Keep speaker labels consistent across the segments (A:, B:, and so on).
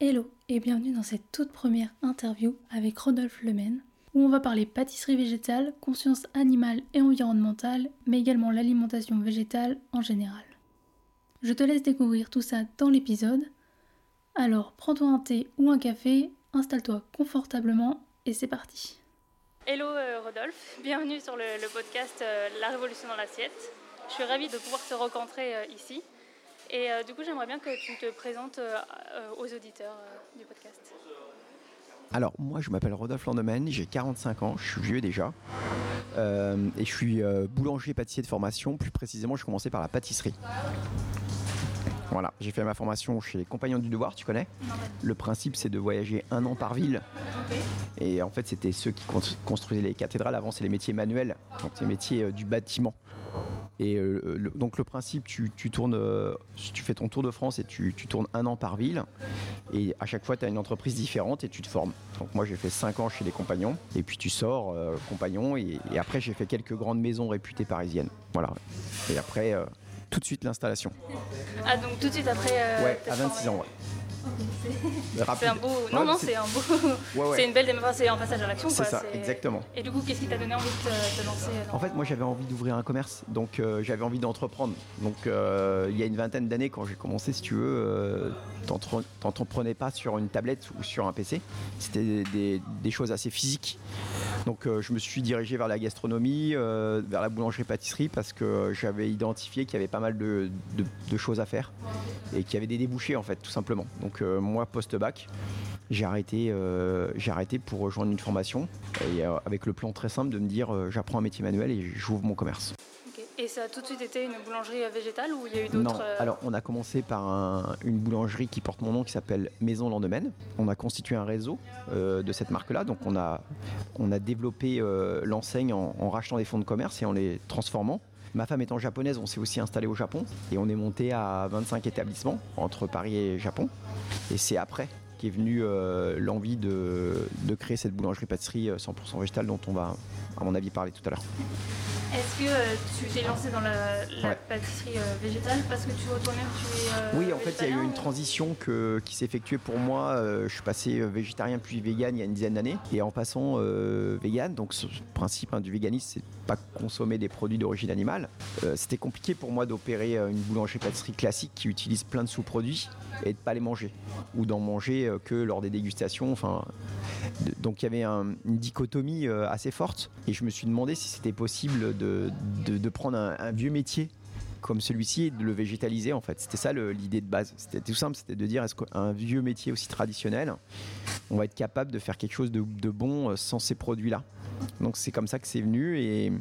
A: Hello et bienvenue dans cette toute première interview avec Rodolphe Lemaine où on va parler pâtisserie végétale, conscience animale et environnementale, mais également l'alimentation végétale en général. Je te laisse découvrir tout ça dans l'épisode. Alors prends-toi un thé ou un café, installe-toi confortablement et c'est parti. Hello euh, Rodolphe, bienvenue sur le, podcast euh, La Révolution dans l'assiette. Je suis ravie de pouvoir te rencontrer euh, ici. Et euh, du coup, j'aimerais bien que tu te présentes euh, euh, aux auditeurs du podcast.
B: Alors, moi, je m'appelle Rodolphe Landemen, j'ai 45 ans, je suis vieux déjà. et je suis boulanger-pâtissier de formation. Plus précisément, je commençais par la pâtisserie. Voilà, j'ai fait ma formation chez les Compagnons du Devoir, tu connais? Le principe, c'est de voyager un an par ville. Et en fait, c'était ceux qui construisaient les cathédrales. Avant, c'est les métiers manuels, donc les métiers du bâtiment. Et euh, donc le principe, tu, tournes, euh, tu fais ton tour de France et tu, tournes un an par ville. Et à chaque fois, tu as une entreprise différente et tu te formes. Donc moi, j'ai fait 5 ans chez les compagnons. Et puis tu sors, euh, compagnons. Et, après, j'ai fait quelques grandes maisons réputées parisiennes. Voilà. Et après, tout de suite l'installation.
A: Ah, donc tout de suite après
B: Ouais, à 26 ans, ouais.
A: C'est un beau. Non, non, c'est un beau. C'est une belle démarche, c'est un passage à l'action.
B: C'est ça, exactement.
A: Et du coup, qu'est-ce qui t'a donné envie de te, lancer
B: En fait, moi, j'avais envie d'ouvrir un commerce, donc euh, j'avais envie d'entreprendre. Donc, euh, il y a une vingtaine d'années, quand j'ai commencé, si tu veux, euh, t'entreprenais pas sur une tablette ou sur un PC. C'était des, choses assez physiques. Donc, je me suis dirigé vers la gastronomie, vers la boulangerie-pâtisserie, parce que j'avais identifié qu'il y avait pas mal de, choses à faire et qu'il y avait des débouchés, en fait, tout simplement. Donc, moi, post-bac, j'ai arrêté, euh, j'ai arrêté pour rejoindre une formation euh, avec le plan très simple de me dire euh, j'apprends un métier manuel et j'ouvre mon commerce.
A: Et ça a tout de suite été une boulangerie végétale ou il y a eu d'autres
B: Non, alors on a commencé par une boulangerie qui porte mon nom qui s'appelle Maison Lendemain. On a constitué un réseau de cette marque-là, donc on a, on a développé l'enseigne en, en rachetant des fonds de commerce et en les transformant. Ma femme étant japonaise, on s'est aussi installé au Japon et on est monté à 25 établissements entre Paris et Japon. Et c'est après qu'est venue euh, l'envie de, créer cette boulangerie-pâtisserie 100% euh, végétale dont on va, à mon avis, parler tout à l'heure.
A: Est-ce que euh, tu t'es lancé dans la, pâtisserie végétale parce que tu retournais tu
B: es Oui, en fait, il y a eu une transition qui s'est effectuée pour moi. je suis passé végétarien puis vegan il y a une dizaine d'années. Et en passant vegan, donc ce principe hein, du véganisme, c'est pas consommer des produits d'origine animale. C'était compliqué pour moi d'opérer une boulangerie-pâtisserie classique qui utilise plein de sous-produits et de pas les manger ou d'en manger euh, que lors des dégustations. Enfin, donc il y avait une dichotomie euh, assez forte et je me suis demandé si c'était possible de, prendre un, vieux métier comme celui-ci et de le végétaliser en fait. C'était ça l'idée de base. C'était tout simple, c'était de dire est-ce qu'un vieux métier aussi traditionnel, on va être capable de faire quelque chose de, bon euh, sans ces produits-là? Donc c'est comme ça que c'est venu et,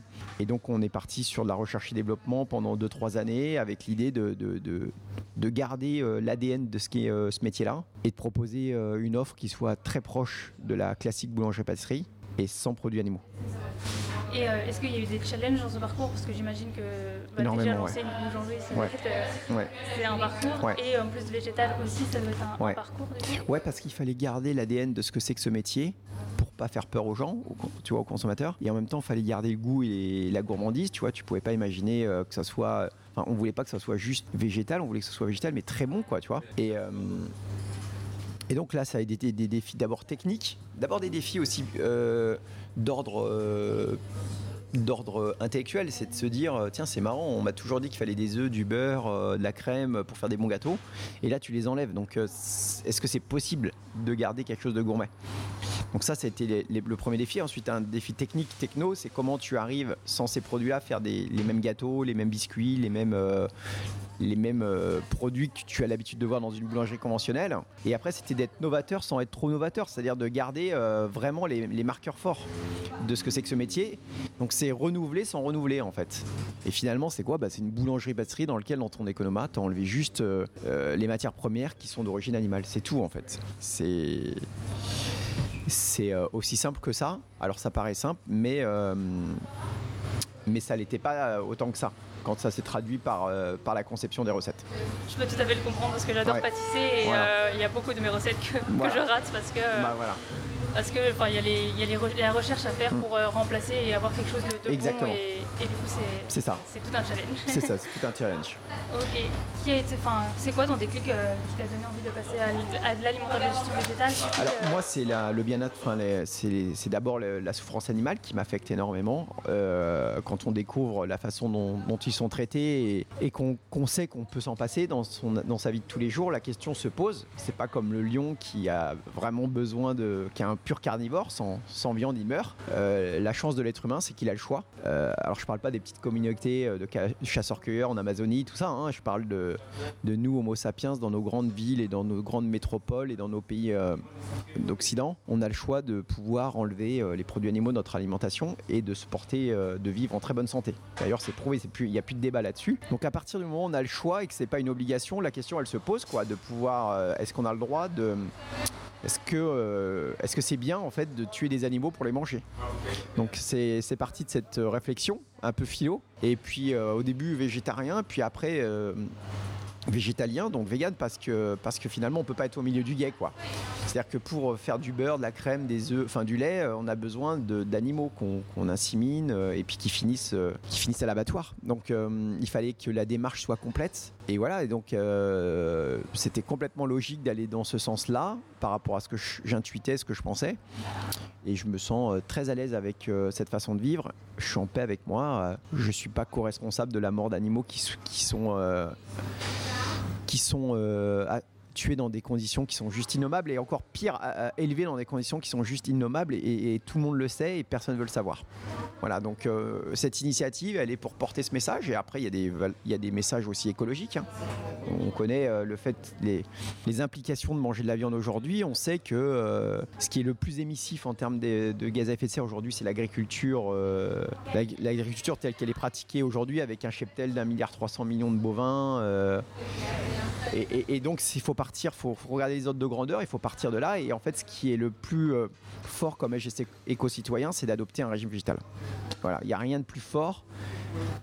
B: donc on est parti sur de la recherche et développement pendant 2-3 années avec l'idée de, de, garder euh, l'ADN de ce euh, ce métier-là et de proposer une offre qui soit très proche de la classique boulangerie-pâtisserie et sans produits animaux.
A: Et est-ce qu'il y a eu des challenges dans ce parcours? Parce que j'imagine que bah, déjà lancer une boulangerie, c'est un parcours. Et en plus végétal aussi, ça doit être un, parcours.
B: Ouais, parce qu'il fallait garder l'ADN de ce que c'est que ce métier pour pas faire peur aux gens, tu vois, aux consommateurs. Et en même temps, il fallait garder le goût et la gourmandise. Tu vois, tu pouvais pas imaginer euh, que ça soit. Enfin, on voulait pas que ça soit juste végétal, on voulait que ce soit végétal, mais très bon, quoi, tu vois. Et. Euh, et donc là, ça a été des, défis d'abord techniques, d'abord des défis aussi euh, d'ordre d'ordre intellectuel, c'est de se dire tiens c'est marrant, on m'a toujours dit qu'il fallait des œufs, du beurre, de la crème pour faire des bons gâteaux, et là tu les enlèves. Donc est-ce que c'est possible de garder quelque chose de gourmet? Donc ça, c'était le premier défi. Ensuite, un défi technique, techno, c'est comment tu arrives sans ces produits-là à faire les mêmes gâteaux, les mêmes biscuits, les mêmes, euh, les mêmes euh, produits que tu as l'habitude de voir dans une boulangerie conventionnelle. Et après, c'était d'être novateur sans être trop novateur, c'est-à-dire de garder euh, vraiment les, marqueurs forts de ce que c'est que ce métier. Donc c'est renouveler sans renouveler en fait. Et finalement, c'est quoi? Bah, C'est une boulangerie-pâtisserie dans laquelle dans ton économat, tu as enlevé juste euh, les matières premières qui sont d'origine animale. C'est tout en fait. C'est c'est aussi simple que ça. Alors ça paraît simple, mais mais ça l'était pas autant que ça quand ça s'est traduit par, euh, par la conception des recettes.
C: Je peux tout à fait le comprendre parce que j'adore
B: Ouais.
C: pâtisser et
B: Voilà.
C: euh, il y a beaucoup de mes recettes que, je rate parce que
B: Bah voilà.
C: Parce que enfin il y a les y a les re- la recherche à faire
B: Mm.
C: pour euh, remplacer et avoir quelque chose de, de
B: Exactement.
C: bon et, et du coup c'est
B: C'est ça.
C: c'est tout un challenge.
B: C'est ça, c'est tout un challenge.
C: ok. Qui a été enfin c'est quoi ton déclic euh, qui t'a donné envie de passer à, de l'alimentaire végétale
B: Alors
C: euh,
B: moi c'est le bien-être, c'est d'abord la souffrance animale qui m'affecte énormément. Euh, quand on découvre la façon dont, dont ils sont traités et, et qu'on sait qu'on peut s'en passer dans, son, dans sa vie de tous les jours, la question se pose. C'est pas comme le lion qui a vraiment besoin de, qui un pur carnivore, sans, sans viande il meurt. Euh, la chance de l'être humain c'est qu'il a le choix. Euh, alors je parle pas des petites communautés euh, de chasseurs-cueilleurs en Amazonie, tout ça. hein. je parle de, de nous Homo sapiens dans nos grandes villes et dans nos grandes métropoles et dans nos pays d'Occident, on a le choix de pouvoir enlever les produits animaux de notre alimentation et de se porter, de vivre en très bonne santé. D'ailleurs, c'est prouvé, c'est il n'y a plus de débat là-dessus. Donc à partir du moment où on a le choix et que c'est pas une obligation, la question elle se pose quoi, de pouvoir, est-ce qu'on a le droit de est-ce que euh, est-ce que bien en fait de tuer des animaux pour les manger Donc c'est parti de cette euh, réflexion un peu philo et puis euh, au début végétarien puis après euh, végétalien donc vegan parce que parce que finalement on peut pas être au milieu du guet quoi. C'est-à-dire que pour faire du beurre, de la crème, des œufs, enfin du lait, on a besoin d'animaux qu'on qu'on insémine et puis qui finissent, qui finissent à l'abattoir. Donc il fallait que la démarche soit complète. Et voilà, et donc euh, c'était complètement logique d'aller dans ce sens-là par rapport à ce que j'intuitais, ce que je pensais. Et je me sens euh, très à l'aise avec euh, cette façon de vivre. Je suis en paix avec moi. je suis pas co-responsable de la mort d'animaux qui, sont qui sont tués dans des conditions qui sont juste innommables et encore pire, à- à- élevés dans des conditions qui sont juste innommables et, tout le monde le sait et personne ne veut le savoir. Voilà, donc euh, cette initiative, elle est pour porter ce message et après il y a des, y a des messages aussi écologiques. hein. On connaît euh, le fait, les, les implications de manger de la viande aujourd'hui. On sait que euh, ce qui est le plus émissif en termes de, gaz à effet de serre aujourd'hui, c'est l'agriculture, euh, l'ag- l'agriculture telle qu'elle est pratiquée aujourd'hui avec un cheptel d'un milliard 300 millions de bovins. euh, et- et donc, il faut partir, il faut, regarder les ordres de grandeur, il faut partir de là. Et en fait, ce qui est le plus euh, fort comme éco-citoyen, c'est d'adopter un régime végétal. Voilà, il n'y a rien de plus fort.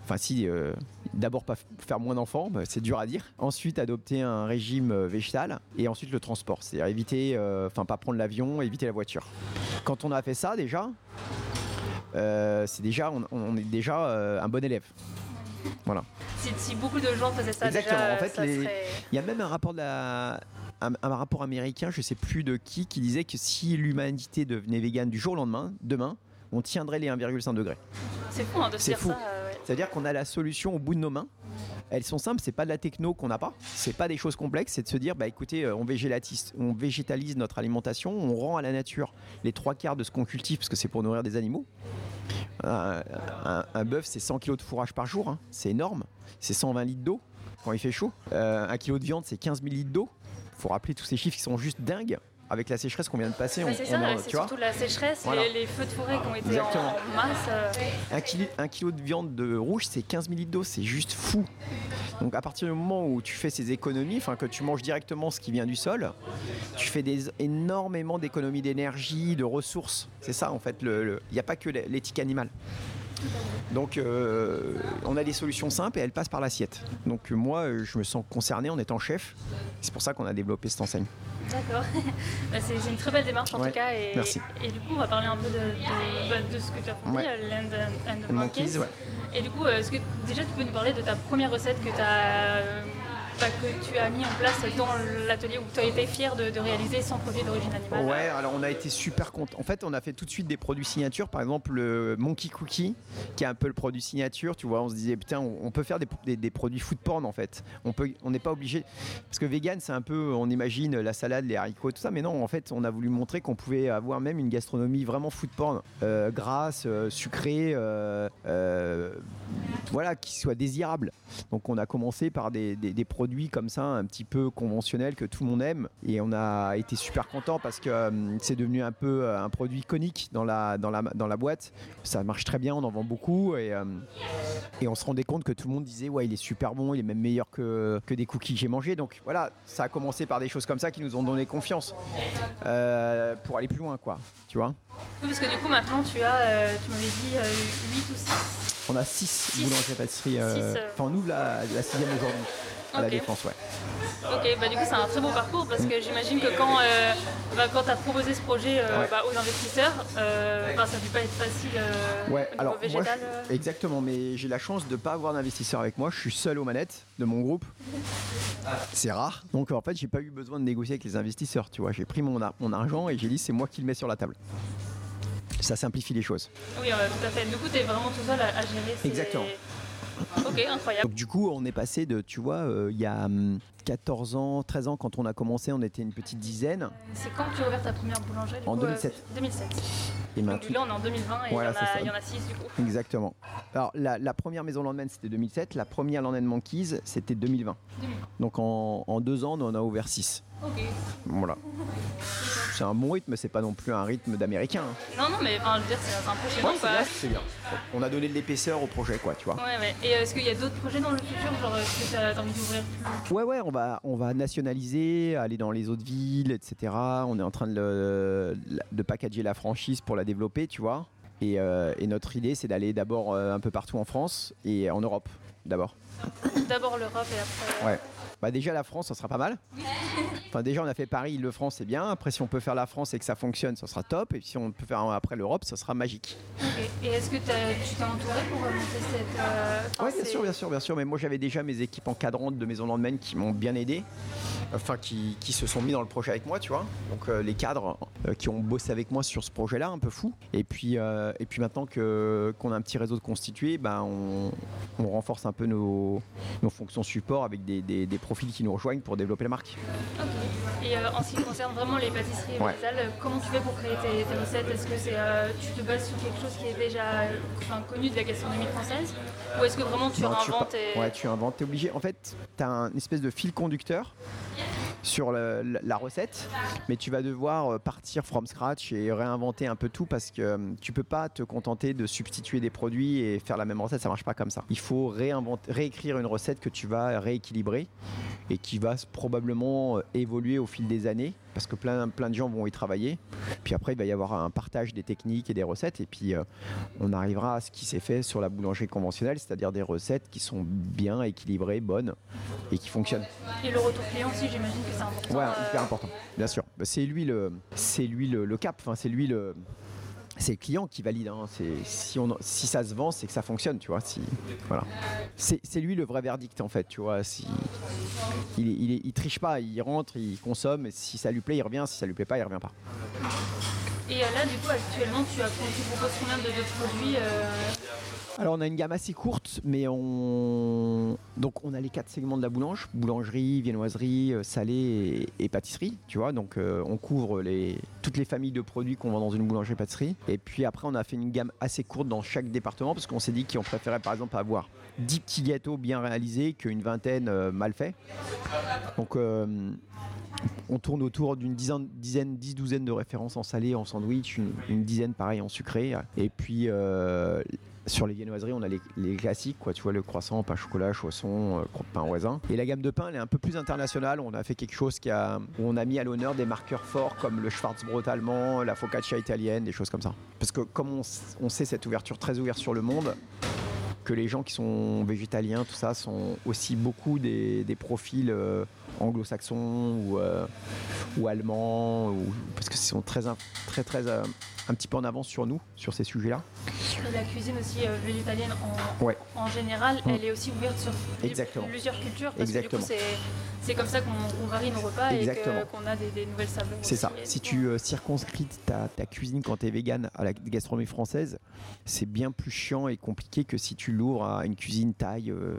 B: Enfin, si, euh, d'abord pas faire moins d'enfants, bah, c'est dur à dire. Ensuite, adopter un régime euh, végétal. Et ensuite, le transport. C'est-à-dire éviter, enfin, pas prendre l'avion, éviter la voiture. Quand on a fait ça, déjà, c'est déjà, on, est déjà un bon élève. Voilà.
C: si, si beaucoup de gens faisaient ça
B: Exactement,
C: déjà
B: en fait,
C: ça
B: les-
C: serait
B: Il y a même un rapport, de la- un, un rapport américain, je sais plus de qui, qui disait que si l'humanité devenait végane du jour au lendemain, demain, on tiendrait les 1,5 degrés.
C: c'est fou hein, de se dire
B: fou.
C: ça euh, ouais.
B: C'est-à-dire qu'on a la solution au bout de nos mains. Elles sont simples, c'est pas de la techno qu'on n'a pas, c'est pas des choses complexes, c'est de se dire bah écoutez, euh, on végétalise, on végétalise notre alimentation, on rend à la nature les trois quarts de ce qu'on cultive parce que c'est pour nourrir des animaux. Un, un- un bœuf, c'est 100 kg de fourrage par jour, hein, c'est énorme. C'est 120 litres d'eau quand il fait chaud. Euh, un kilo de viande, c'est 15 000 litres d'eau. faut rappeler tous ces chiffres qui sont juste dingues. Avec la sécheresse qu'on vient de passer, on,
C: c'est ça, c'est surtout la sécheresse,
B: Voilà.
C: les, les feux de forêt qui ont été en,
B: Exactement.
C: en masse. euh,
B: Un kilo, un kilo de viande de rouge, c'est 15 000 litres d'eau, c'est juste fou. Donc à partir du moment où tu fais ces économies, enfin que tu manges directement ce qui vient du sol, tu fais des, énormément d'économies d'énergie, de ressources. C'est ça en fait, il n'y a pas que l'éthique animale. Donc euh, on a des solutions simples et elles passent par l'assiette. Donc moi euh, je me sens concerné en étant chef. C'est pour ça qu'on a développé cette enseigne.
C: D'accord. Bah, c'est une très belle démarche en
B: Ouais,
C: tout cas. Et,
B: merci.
C: et du coup, on va parler un peu de, de, de ce que tu as fourni,
B: Ouais.
C: euh, Land and, and the
B: Monkeys,
C: Monkeys.
B: ouais.
C: Et du coup, est-ce que déjà tu peux nous parler de ta première recette que tu as bah, que tu as mis en place dans l'atelier où tu as été fier de, réaliser sans produit d'origine animale
B: Ouais, alors on a été super content. En fait, on a fait tout de suite des produits signature. Par exemple, le Monkey Cookie, qui est un peu le produit signature. Tu vois, on se disait, putain, on peut faire des, produits food porn en fait. On peut, on n'est pas obligé. Parce que vegan, c'est un peu, on imagine la salade, les haricots, tout ça. Mais non, en fait, on a voulu montrer qu'on pouvait avoir même une gastronomie vraiment food porn, euh, grasse, euh, sucrée, euh, voilà, qui soit désirable. Donc on a commencé par des, produits comme ça, un petit peu conventionnels que tout le monde aime. Et on a été super content parce que c'est devenu un peu un produit iconique dans la, dans, la, dans la boîte. Ça marche très bien, on en vend beaucoup. Et, et on se rendait compte que tout le monde disait, ouais, il est super bon, il est même meilleur que, que des cookies que j'ai mangés. Donc voilà, ça a commencé par des choses comme ça qui nous ont donné confiance pour aller plus loin, quoi. Tu vois
C: parce que du coup, maintenant, tu as, euh, tu m'avais dit, 8 euh, ou 6
B: On a 6 boulangeries pâtisseries. Euh, enfin, nous, la, la sixième aujourd'hui, à la Défense, ouais.
C: Ok, bah du coup, c'est un très beau parcours parce que j'imagine que quand, bah, quand tu as proposé ce projet bah, aux investisseurs, bah, ça ne peut pas être facile
B: ouais, alors, végétal. exactement, mais j'ai la chance de ne pas avoir d'investisseurs avec moi. Je suis seul aux manettes de mon groupe. C'est rare. Donc en fait, j'ai pas eu besoin de négocier avec les investisseurs. Tu vois, j'ai pris mon, mon argent et j'ai dit c'est moi qui le mets sur la table ça simplifie les choses.
C: Oui, tout à fait. Du coup, tu es vraiment tout seul à, gérer
B: Exactement.
C: Ok, incroyable.
B: du coup, on est passé de, tu vois, euh, il y a 14 hum, ans, 13 ans, quand on a commencé, on était une petite dizaine.
C: C'est quand tu as ouvert ta première boulangerie
B: En 2007.
C: 2007. Et maintenant, là, on est en 2020 et il, y en a, 6 du coup.
B: Exactement. Alors, la, première maison Landman, c'était 2007. La première Landman Manquise, c'était 2020. Donc, en, en, deux ans, on en a ouvert 6. Ok. Voilà c'est un bon rythme, c'est pas non plus un rythme d'américain.
C: Hein. Non, non, mais enfin, je veux dire, c'est impressionnant.
B: Ouais, c'est bien, On a donné de l'épaisseur au projet, quoi, tu vois.
C: Ouais, ouais. Et est-ce qu'il y a d'autres projets dans le futur Genre, est-ce que tu as envie d'ouvrir
B: Ouais, ouais, on va, on va nationaliser, aller dans les autres villes, etc. On est en train de, de packager la franchise pour la développer, tu vois. Et, euh, notre idée, c'est d'aller d'abord euh, un peu partout en France et en Europe, d'abord.
C: D'abord l'Europe et après.
B: Ouais. Bah déjà la France, ça sera pas mal. Enfin déjà on a fait Paris, le France, c'est bien. Après si on peut faire la France et que ça fonctionne, ça sera top. Et si on peut faire après l'Europe, ça sera magique.
C: Et est-ce que tu t'es entouré pour monter cette euh,
B: Oui, bien sûr, bien sûr, bien sûr. Mais moi j'avais déjà mes équipes encadrantes de Maison Landman qui m'ont bien aidé. Enfin qui, se sont mis dans le projet avec moi, tu vois. Donc euh, les cadres euh, qui ont bossé avec moi sur ce projet-là, un peu fou. Et puis, et puis maintenant que, qu'on a un petit réseau de constitué, ben, on, renforce un peu nos, nos fonctions support avec des, des, des qui nous rejoignent pour développer la marque.
C: Et euh, en ce qui concerne vraiment les pâtisseries végétales, comment tu fais pour créer tes, recettes? Est-ce que c'est, euh, tu te bases sur quelque chose qui est déjà connu de la gastronomie française? Ou est-ce que vraiment tu inventes
B: et... Ouais, tu inventes, es obligé. En fait, tu as un espèce de fil conducteur sur la, recette, mais tu vas devoir euh, partir from scratch et réinventer un peu tout parce que euh, tu peux pas te contenter de substituer des produits et faire la même recette, ça marche pas comme ça. Il faut réécrire une recette que tu vas rééquilibrer et qui va probablement euh, évoluer au fil des années parce que plein, plein de gens vont y travailler. Puis après, il va y avoir un partage des techniques et des recettes. Et puis, on arrivera à ce qui s'est fait sur la boulangerie conventionnelle, c'est-à-dire des recettes qui sont bien équilibrées, bonnes et qui fonctionnent.
C: Et le retour client aussi, j'imagine que c'est important.
B: Ouais, hyper euh, important, bien sûr. Bah, c'est lui le, c'est lui le, cap. Enfin, c'est lui le, c'est le client qui valide. Hein. Si, on, si ça se vend, c'est que ça fonctionne, tu vois. Si, voilà. C'est, lui le vrai verdict, en fait, tu vois. Si, il, il, triche pas, il rentre, il consomme. Et si ça lui plaît, il revient. Si ça lui plaît pas, il revient pas.
C: Et euh, là, du coup, actuellement, tu, as, tu proposes combien de, produits euh,
B: alors on a une gamme assez courte, mais on donc on a les quatre segments de la boulange boulangerie, viennoiserie, euh, salée et, pâtisserie, tu vois. Donc euh, on couvre toutes les familles de produits qu'on vend dans une boulangerie-pâtisserie. Et puis après on a fait une gamme assez courte dans chaque département parce qu'on s'est dit qu'on préférait par exemple avoir 10 petits gâteaux bien réalisés qu'une vingtaine euh, mal faits. Donc on tourne autour d'une dizaine, dizaine, dix douzaine de références en salé, en sandwich, une, dizaine pareil en sucré. Et puis sur les viennoiseries, on a les, classiques, quoi, tu vois, le croissant, pain chocolat, chausson, euh, pain raisin. Et la gamme de pain, elle est un peu plus internationale. On a fait quelque chose qui a, on a mis à l'honneur des marqueurs forts comme le Schwarzbrot allemand, la focaccia italienne, des choses comme ça. Parce que comme on, sait cette ouverture très ouverte sur le monde, que les gens qui sont végétaliens, tout ça, sont aussi beaucoup des, profils euh, anglo-saxons ou, euh, allemands, parce que sont très, très, très, un petit peu en avance sur nous, sur ces sujets-là.
C: la cuisine aussi euh, végétalienne en, en général, mm. elle est aussi ouverte sur plusieurs cultures. Parce Exactement. que du coup, c'est comme ça qu'on varie nos repas et qu'on a des, nouvelles saveurs.
B: C'est ça. Si tu euh, circonscris ta, cuisine quand tu es vegan à la gastronomie française, c'est bien plus chiant et compliqué que si tu l'ouvres à une cuisine thaï, euh,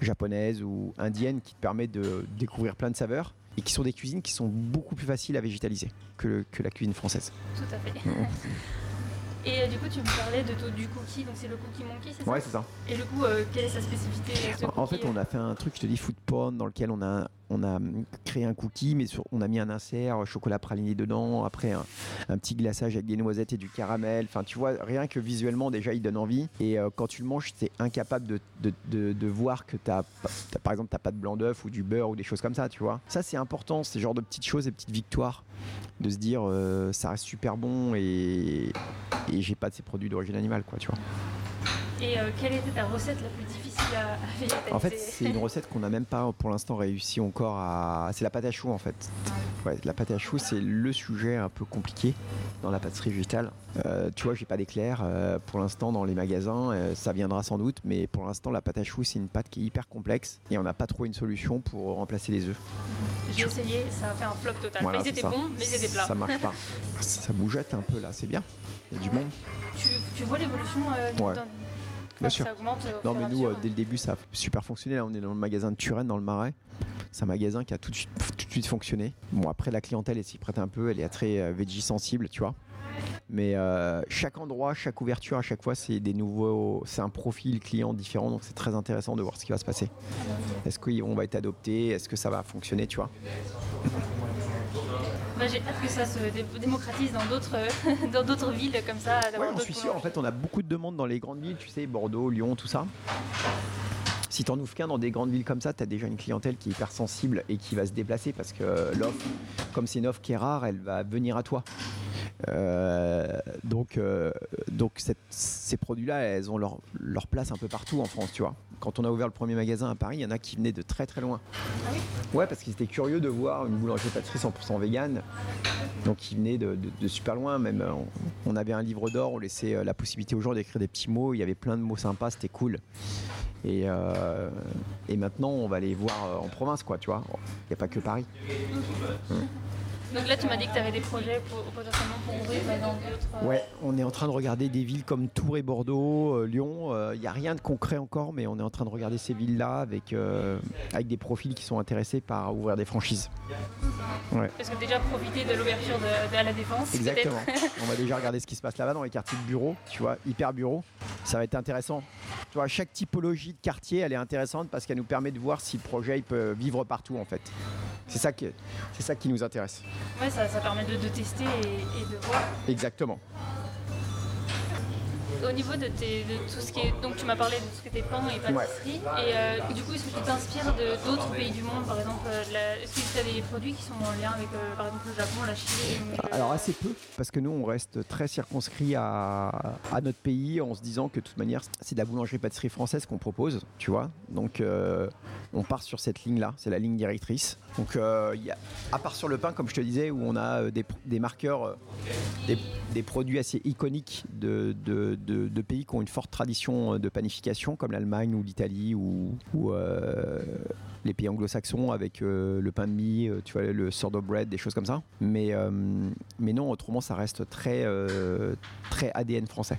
B: japonaise ou indienne qui te permet de découvrir plein de saveurs et qui sont des cuisines qui sont beaucoup plus faciles à végétaliser que, que la cuisine française.
C: Tout à fait. Et euh, du coup, tu me parlais de, du cookie, donc c'est le cookie monkey, c'est ça?
B: Ouais, c'est ça.
C: Et du coup, euh, quelle est sa spécificité?
B: En fait, on a fait un truc, je te dis, food porn, dans lequel on a, on a créé un cookie, mais on a mis un insert, chocolat praliné dedans, après un, petit glaçage avec des noisettes et du caramel. Enfin, tu vois, rien que visuellement, déjà, il donne envie. Et euh, quand tu le manges, tu es incapable de, voir que tu as, par exemple, tu pas de blanc d'œuf ou du beurre ou des choses comme ça, tu vois. Ça, c'est important, c'est genre de petites choses et petites victoires de se dire ça reste super bon et, j'ai pas de ces produits d'origine animale, quoi, tu vois.
C: Et euh, quelle était ta recette la plus difficile à,
B: faire En fait, c'est une recette qu'on n'a même pas pour l'instant réussi encore à. C'est la pâte à choux en fait. Ouais, la pâte à choux, c'est le sujet un peu compliqué dans la pâtisserie végétale. Euh, tu vois, j'ai pas d'éclair euh, pour l'instant dans les magasins. ça viendra sans doute, mais pour l'instant, la pâte à choux, c'est une pâte qui est hyper complexe et on n'a pas trouvé une solution pour remplacer les œufs.
C: J'ai essayé, ça a fait un flop total. mais ils étaient bons, mais ils étaient plats.
B: Ça marche pas. ça bougeotte un peu là, c'est bien. Il y a du monde.
C: Tu, vois l'évolution euh,
B: Bien sûr. non, mais nous, euh, dès le début, ça a super fonctionné. Là, on est dans le magasin de Turenne, dans le Marais. C'est un magasin qui a tout de, suite, tout de suite fonctionné. Bon, après, la clientèle, elle s'y prête un peu. Elle est très euh, veggie sensible, tu vois. Mais euh, chaque endroit, chaque ouverture, à chaque fois, c'est des nouveaux, c'est un profil client différent, donc c'est très intéressant de voir ce qui va se passer. Est-ce qu'on va être adopté? Est-ce que ça va fonctionner, tu vois?
C: Bah, j'ai hâte que ça se démocratise dans d'autres, dans d'autres villes comme ça.
B: Ouais, je suis sûr. En fait, on a beaucoup de demandes dans les grandes villes, tu sais, Bordeaux, Lyon, tout ça. Si tu en ouvres qu'un dans des grandes villes comme ça, tu as déjà une clientèle qui est hyper sensible et qui va se déplacer parce que l'offre, comme c'est une offre qui est rare, elle va venir à toi. Euh, donc, euh, donc ces produits-là, elles ont leur, leur, place un peu partout en France, tu vois. Quand on a ouvert le premier magasin à Paris, il y en a qui venaient de très très loin.
C: Ah oui?
B: Ouais, parce qu'ils étaient curieux de voir une boulangerie-pâtisserie 100% vegan. Donc ils venaient de, super loin. Même on, avait un livre d'or, on laissait euh, la possibilité aux gens d'écrire des petits mots. Il y avait plein de mots sympas, c'était cool. Et, et, maintenant, on va les voir en province, quoi, tu vois. Il n'y a pas que Paris.
C: Hum. Donc là, tu m'as dit que tu avais des projets pour, potentiellement pour ouvrir dans d'autres.
B: Euh, ouais, on est en train de regarder des villes comme Tours et Bordeaux, euh, Lyon. Il euh, n'y a rien de concret encore, mais on est en train de regarder ces villes-là avec, avec des profils qui sont intéressés par ouvrir des franchises.
C: Ouais. Parce que déjà profiter de l'ouverture de, la défense.
B: Exactement. on va déjà regarder ce qui se passe là-bas dans les quartiers de bureaux, tu vois, hyper bureaux. Ça va être intéressant. Tu vois, chaque typologie de quartier, elle est intéressante parce qu'elle nous permet de voir si le projet il peut vivre partout en fait. C'est ça, qui, c'est ça qui nous intéresse.
C: Ouais, ça, permet de, tester et, de voir.
B: Exactement
C: au niveau de, tout ce qui est. Donc, tu m'as parlé de tout ce qui était pain et pâtisserie. Et euh, du coup, est-ce que tu t'inspires d'autres pays du monde Par exemple, euh, est-ce que tu as des produits qui sont en lien avec, euh, par exemple, le Japon, la Chine
B: Alors, assez peu, parce que nous, on reste très circonscrit à, à, notre pays en se disant que de toute manière, c'est de la boulangerie-pâtisserie française qu'on propose, tu vois. Donc, on part sur cette ligne-là, c'est la ligne directrice. Donc, y a, à part sur le pain, comme je te disais, où on a des, des marqueurs, des, des, produits assez iconiques de, de de, pays qui ont une forte tradition euh, de panification, comme l'Allemagne ou l'Italie ou, euh, les pays anglo-saxons avec euh, le pain de mie, tu vois, le sourdough bread, des choses comme ça. Mais, mais non, autrement, ça reste très, très ADN français.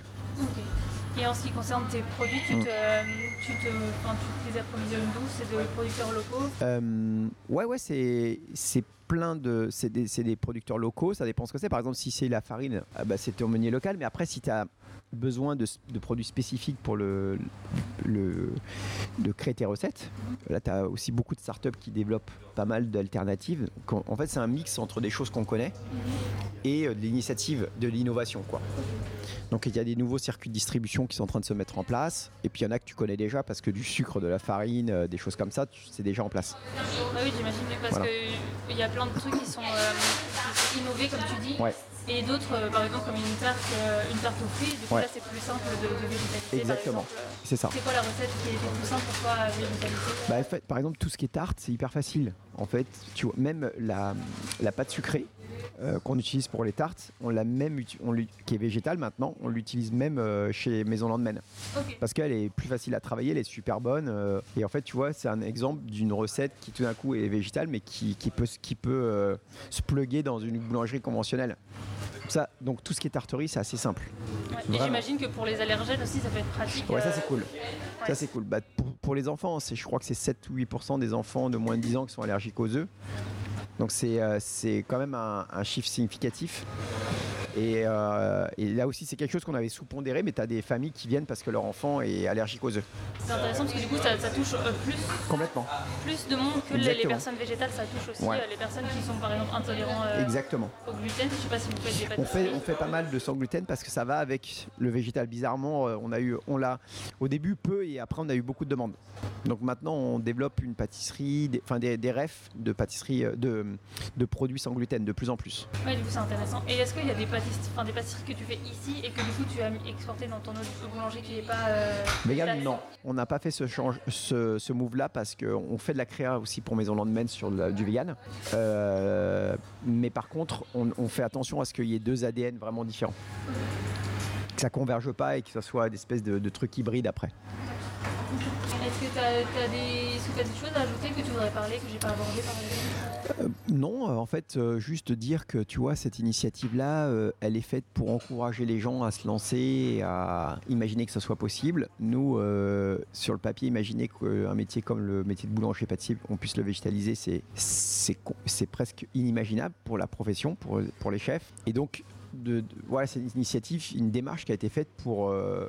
C: Et en ce qui concerne tes produits, tu, mm. te, tu, te, enfin, tu les approvisionnes d'où? C'est de producteurs locaux?
B: Ouais, ouais, c'est plein de. C'est des, des, producteurs locaux, ça dépend ce que c'est. Par exemple, si c'est la farine, ah bah, c'est ton meunier local. Mais après, si tu as besoin de, de, produits spécifiques pour le, le, de créer tes recettes, là, tu as aussi beaucoup de startups qui développent pas mal d'alternatives. En fait, c'est un mix entre des choses qu'on connaît et euh, de l'initiative, de l'innovation. quoi. Donc il y a des nouveaux circuits de distribution qui sont en train de se mettre en place. Et puis il y en a que tu connais déjà parce que du sucre, de la farine, euh, des choses comme ça, c'est déjà en place.
C: Ah oui, j'imagine, parce qu'il y a plein de trucs qui sont, euh, innovés, comme tu dis. Et d'autres, euh, par exemple, comme une tarte, une tarte aux fruits, du coup là c'est plus simple de, de végétaliser.
B: Exactement, c'est ça.
C: C'est quoi la recette qui est plus simple pour toi à végétaliser? Bah,
B: en fait, Par exemple, tout ce qui est tarte, c'est hyper facile. En fait, tu vois, même la, la pâte sucrée, qu'on utilise pour les tartes, on l'a même, on qui est végétale maintenant, on l'utilise même chez Maison Landmen. Parce qu'elle est plus facile à travailler, elle est super bonne. et en fait, tu vois, c'est un exemple d'une recette qui tout d'un coup est végétale, mais qui, peut, qui peut se pluguer dans une boulangerie conventionnelle. Ça, donc tout ce qui est tarterie, c'est assez simple.
C: et j'imagine que pour les allergènes aussi, ça peut être pratique.
B: Ouais, ça c'est cool. Ça c'est cool. Bah, pour, les enfants, je crois que c'est 7 ou 8% des enfants de moins de 10 ans qui sont allergiques aux œufs. Donc c'est euh, quand même un, chiffre significatif. Euh, et, là aussi, c'est quelque chose qu'on avait sous-pondéré, mais tu as des familles qui viennent parce que leur enfant est allergique aux œufs.
C: C'est intéressant parce que du coup, ça, touche euh, plus,
B: Complètement.
C: plus de monde que les, personnes végétales. Ça touche aussi euh, les personnes qui sont par exemple intolérants
B: Exactement.
C: au gluten. Je sais pas si vous faites des
B: on fait, on fait pas mal de sans gluten parce que ça va avec le végétal. Bizarrement, on a eu, on l'a au début peu et après on a eu beaucoup de demandes. Donc maintenant, on développe une pâtisserie, des, enfin des, des refs de pâtisserie, de, de produits sans gluten de plus en plus.
C: Oui, du coup, c'est intéressant. Et est-ce qu'il y a des pâtisseries des pâtisseries que tu fais ici et que du coup tu as exporté dans ton autre boulanger qui n'est pas.
B: Euh, non, on n'a pas fait ce, change, ce, ce move-là parce qu'on fait de la créa aussi pour Maison Landmen sur du vegan. Euh, mais par contre, on, fait attention à ce qu'il y ait deux ADN vraiment différents. Que ça converge pas et que ce soit des espèces de, de trucs hybrides après.
C: Est-ce que tu as, des... choses à ajouter que tu voudrais parler, que pas abordé par euh,
B: Non, euh, en fait, euh, juste dire que tu vois, cette initiative-là, elle est faite pour encourager les gens à se lancer, à imaginer que ça soit possible. Nous, sur le papier, imaginer qu'un métier comme le métier de boulanger pâtissier, on puisse le végétaliser, c'est, c'est, presque inimaginable pour la profession, pour, pour les chefs. Et donc, voilà, c'est une initiative, une démarche qui a été faite pour, euh,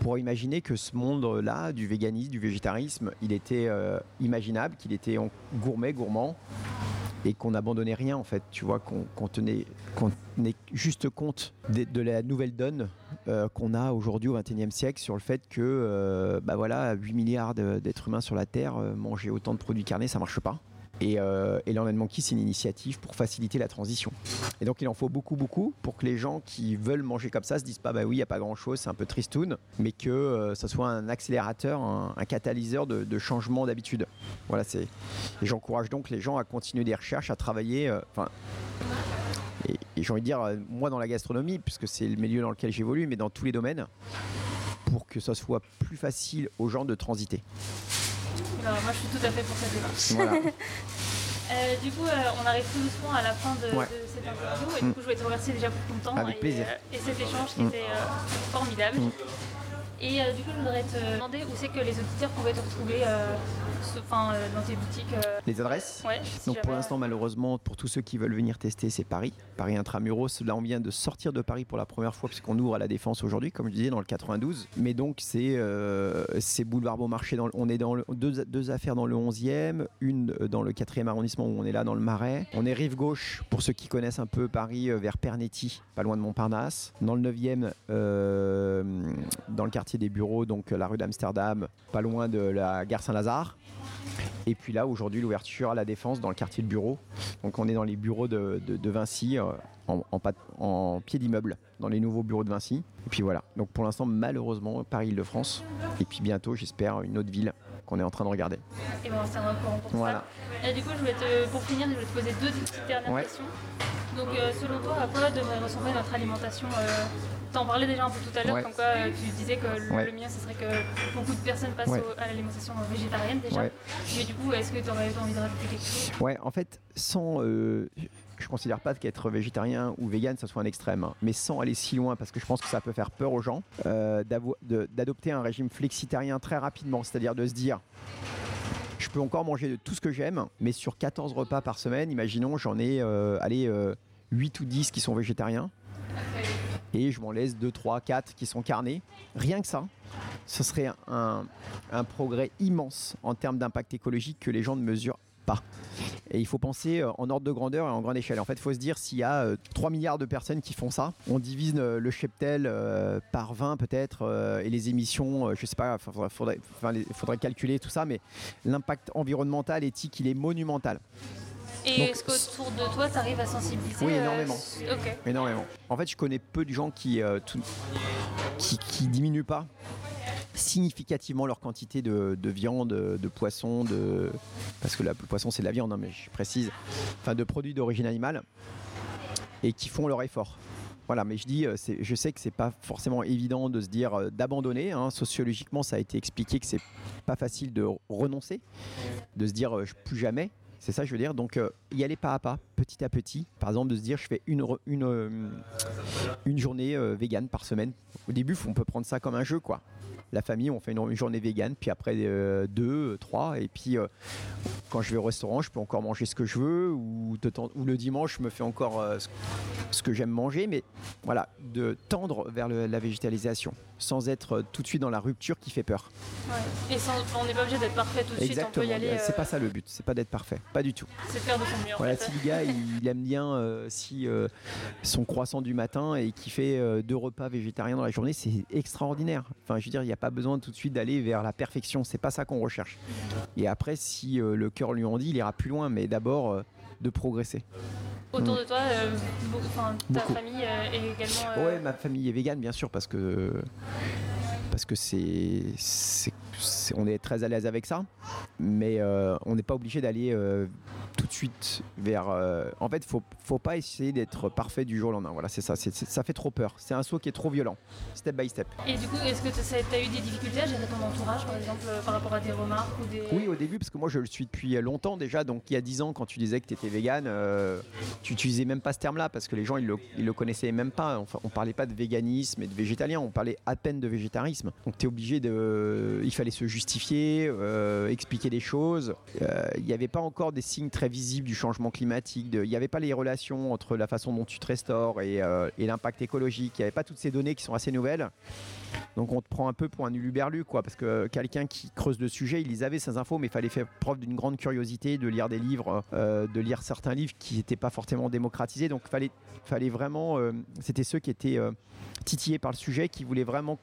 B: pour imaginer que ce monde-là, du véganisme, du végétarisme, il était euh, imaginable, qu'il était gourmet, gourmand, et qu'on n'abandonnait rien en fait, tu vois, qu'on tenait, juste compte de, la nouvelle donne euh, qu'on a aujourd'hui au XXIe siècle sur le fait que, bah voilà, 8 milliards d'êtres humains sur la Terre, manger autant de produits carnés, ça marche pas. Et, euh, et c'est une initiative pour faciliter la transition. Et donc il en faut beaucoup, beaucoup pour que les gens qui veulent manger comme ça se disent pas bah oui, il n'y a pas grand chose, c'est un peu tristoun, mais que euh, ça soit un accélérateur, un, catalyseur de, changement d'habitude. Voilà, c'est. Et j'encourage donc les gens à continuer des recherches, à travailler. Euh, enfin. et, j'ai envie de dire, moi dans la gastronomie, puisque c'est le milieu dans lequel j'évolue, mais dans tous les domaines, pour que ça soit plus facile aux gens de transiter
C: moi, je suis tout à fait pour cette démarche. Euh, du coup, euh, on arrive tout doucement à la fin de, cette interview et du coup, je voulais te remercier déjà pour ton temps
B: Avec et, plaisir.
C: Euh, et cet échange qui mm. était formidable. Mm. Et du coup, je voudrais te demander où c'est que les auditeurs pouvaient te retrouver enfin, euh, dans tes boutiques euh,
B: Les adresses
C: Ouais.
B: Donc pour l'instant, malheureusement, pour tous ceux qui veulent venir tester, c'est Paris. Paris Intramuros. Là, on vient de sortir de Paris pour la première fois puisqu'on ouvre à la Défense aujourd'hui, comme je disais, dans le 92. Mais donc, c'est euh, boulevard Beaumarchais. Dans on est dans deux, deux, affaires dans le 11e, une dans le 4e arrondissement où on est là, dans le Marais. On est rive gauche, pour ceux qui connaissent un peu Paris, vers Pernetti, pas loin de Montparnasse. Dans le 9e, dans le quartier des bureaux, donc la rue d'Amsterdam, pas loin de la gare Saint-Lazare. Et puis là, aujourd'hui, l'ouverture à la Défense dans le quartier de bureau. Donc on est dans les bureaux de, Vinci, euh, en, pied d'immeuble, dans les nouveaux bureaux de Vinci. Et puis voilà. Donc pour l'instant, malheureusement, Paris-Île-de-France. Et puis bientôt, j'espère, une autre ville qu'on est en train de regarder.
C: Et bon, c'est un courant pour voilà. ça. Et du coup, je voulais te, pour finir, je vais te poser deux dernières questions. Donc, euh, selon toi, à quoi devrait ressembler notre alimentation euh, en parlais déjà un peu tout à l'heure, comme quoi euh, tu disais que le, mien, ce serait que beaucoup de personnes passent à l'alimentation végétarienne déjà. Mais du coup, est-ce que tu aurais envie de rajouter quelque chose?
B: Ouais, en fait, sans. Euh, je considère pas qu'être végétarien ou vegan, ça soit un extrême, hein. mais sans aller si loin, parce que je pense que ça peut faire peur aux gens, d'adopter un régime flexitarien très rapidement, c'est-à-dire de se dire je peux encore manger de tout ce que j'aime, mais sur 14 repas par semaine, imaginons, j'en ai euh, allez, 8 ou 10 qui sont végétariens et je m'en laisse 2, 3, 4 qui sont carnés. Rien que ça, ce serait un, progrès immense en termes d'impact écologique que les gens ne mesurent pas. Et il faut penser euh, en ordre de grandeur et en grande échelle. En fait, il faut se dire s'il y a 3 euh, milliards de personnes qui font ça, on divise euh, le cheptel par 20 peut-être, et les émissions, je sais pas, il faudrait, faudrait, calculer tout ça, mais l'impact environnemental, éthique, il est monumental.
C: Et est-ce qu'autour de toi, tu arrives à sensibiliser
B: Oui, énormément. énormément. En fait, je connais peu de gens qui, euh, qui, qui diminuent pas significativement leur quantité de, viande, de poisson, de parce que le poisson c'est de la viande, hein, mais je précise, enfin de produits d'origine animale et qui font leur effort. Voilà, mais je dis, euh, je sais que c'est pas forcément évident de se dire euh, d'abandonner. Hein. Sociologiquement, ça a été expliqué que c'est pas facile de renoncer, de se dire euh, plus jamais. C'est ça, je veux dire. Donc, y aller pas à pas, petit à petit. Par exemple, de se dire, je fais une, une, une journée végane par semaine. Au début, on peut prendre ça comme un jeu, quoi la famille, on fait une, journée végane, puis après euh, deux, trois, et puis euh, quand je vais au restaurant, je peux encore manger ce que je veux, ou, ou le dimanche, je me fais encore euh, ce, que j'aime manger, mais voilà, de tendre vers la végétalisation, sans être tout de suite dans la rupture qui fait peur.
C: Et on n'est pas obligé d'être parfait tout de suite, on peut y aller.
B: C'est pas ça le but, c'est pas d'être parfait, pas du tout.
C: C'est faire de son mieux.
B: Voilà, si le gars il, aime bien si son croissant du matin et qui fait deux repas végétariens dans la journée, c'est extraordinaire. Enfin, je veux dire, il n'y a pas besoin tout de suite d'aller vers la perfection. C'est pas ça qu'on recherche. Et après, si euh, le cœur lui en dit, il ira plus loin, mais d'abord euh, de progresser.
C: Autour mm. de toi, euh, ta famille est également.
B: Ouais, ma famille est végane, bien sûr, parce que parce que c'est, on est très à l'aise avec ça, mais euh, on n'est pas obligé d'aller euh, tout de suite vers. Euh, en fait, faut faut pas essayer d'être parfait du jour au lendemain. Voilà, c'est ça. ça fait trop peur. C'est un saut qui est trop violent. Step by step.
C: Et du coup, est-ce que tu as eu des difficultés à gérer ton entourage, par exemple, par rapport à des remarques ou des...
B: Oui, au début, parce que moi, je le suis depuis longtemps déjà. Donc, il y a 10 ans, quand tu disais que tu étais vegan, tu utilisais même pas ce terme-là parce que les gens, ils le, le connaissaient même pas. Enfin, on parlait pas de véganisme et de végétalien. On parlait à peine de végétarisme. Donc tu es obligé de... Il fallait se justifier, euh, expliquer des choses. Euh, il n'y avait pas encore des signes très visibles du changement climatique. Il n'y avait pas les relations entre la façon dont tu te restaures et, euh, l'impact écologique. Il n'y avait pas toutes ces données qui sont assez nouvelles. Donc on te prend un peu pour un uluberlu, quoi, parce que quelqu'un qui creuse le sujet, il les avait ces infos, mais il fallait faire preuve d'une grande curiosité, de lire des livres, de lire certains livres qui n'étaient pas forcément démocratisés. Donc fallait, fallait vraiment, c'était ceux qui étaient titillés par le sujet, qui voulaient vraiment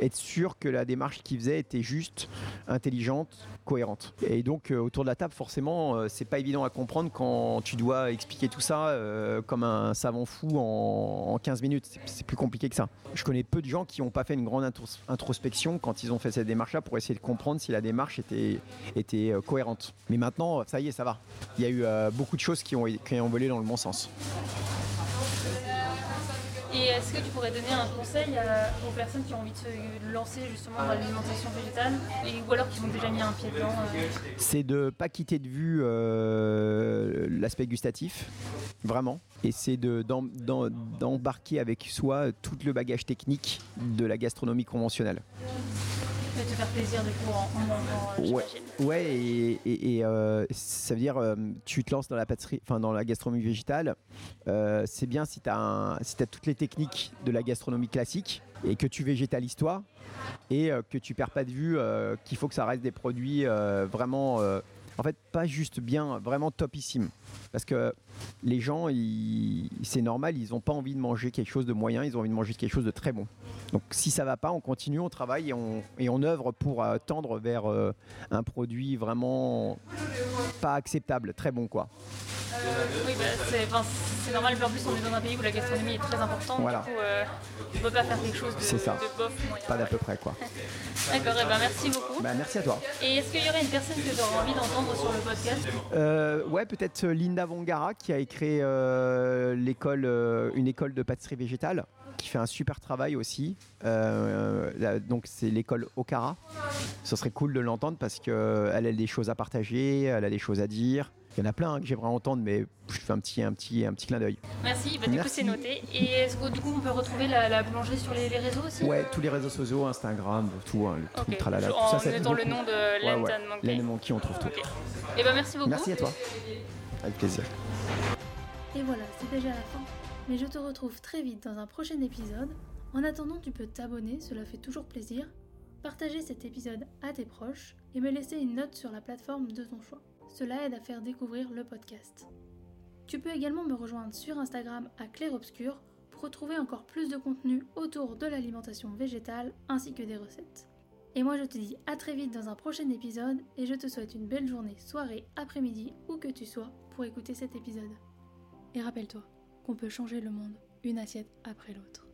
B: être sûr que la démarche qu'ils faisaient était juste, intelligente, cohérente. Et donc autour de la table, forcément, c'est pas évident à comprendre quand tu dois expliquer tout ça comme un savant fou en, en 15 minutes. C'est plus compliqué que ça. Je connais peu de gens qui n'ont pas fait une grande introspection quand ils ont fait cette démarche-là pour essayer de comprendre si la démarche était, euh, cohérente. Mais maintenant, ça y est, ça va. Il y a eu euh, beaucoup de choses qui ont volé dans le bon sens.
C: Et est-ce que tu pourrais donner un conseil aux personnes qui ont envie de se lancer justement dans l'alimentation végétale ou alors qui ont déjà mis un pied dedans euh
B: C'est de ne pas quitter de vue euh, l'aspect gustatif, vraiment. Et c'est d'embarquer avec soi tout le bagage technique de la gastronomie conventionnelle
C: de te faire plaisir du coup en, mangeant.
B: ouais, ouais, et, euh, ça veut dire euh, tu te lances dans la pâtisserie, enfin dans la gastronomie végétale. Euh, c'est bien si tu as, si as toutes les techniques de la gastronomie classique et que tu végétalises toi et que tu perds pas de vue qu'il faut que ça reste des produits vraiment en fait, pas juste bien, vraiment topissime. Parce que les gens, c'est normal, ils n'ont pas envie de manger quelque chose de moyen, ils ont envie de manger quelque chose de très bon. Donc si ça va pas, on continue, on travaille et on, et on œuvre pour euh, tendre vers euh, un produit vraiment pas acceptable, très bon quoi.
C: Euh, oui, bah, c'est normal, mais en plus on est dans un pays où la gastronomie est très importante. Voilà. Du coup, euh, on ne peut pas faire quelque chose de,
B: ça.
C: de bof.
B: Pas d'à peu près quoi.
C: D'accord, eh ben, merci beaucoup.
B: Bah, merci à toi.
C: Et est-ce qu'il y aurait une personne que tu aurais envie d'entendre sur le podcast?
B: Euh, Ouais, peut-être Linda Vongara qui a créé l'école, une école de pâtisserie végétale qui fait un super travail aussi. donc c'est l'école Okara. Ce serait cool de l'entendre parce qu'elle a des choses à partager, elle a des choses à dire. Il y en a plein hein, que j'aimerais entendre, mais je fais un petit, un petit, un petit clin d'œil.
C: Merci, bah, du coup c'est noté. Et est-ce que du coup on peut retrouver la, boulangerie sur les, réseaux aussi
B: Ouais, tous les réseaux sociaux, Instagram, tout, hein,
C: le okay. tralala. Tout en ça, mettant le nom de Len ouais,
B: ouais. Monkey. on trouve tout.
C: Et bah merci beaucoup.
B: Merci à toi. Avec plaisir.
A: Et voilà, c'est déjà la fin. Mais je te retrouve très vite dans un prochain épisode. En attendant, tu peux t'abonner, cela fait toujours plaisir. Partager cet épisode à tes proches et me laisser une note sur la plateforme de ton choix. Cela aide à faire découvrir le podcast. Tu peux également me rejoindre sur Instagram à Claire Obscur pour retrouver encore plus de contenu autour de l'alimentation végétale ainsi que des recettes. Et moi je te dis à très vite dans un prochain épisode et je te souhaite une belle journée, soirée, après-midi, où que tu sois pour écouter cet épisode. Et rappelle-toi qu'on peut changer le monde une assiette après l'autre.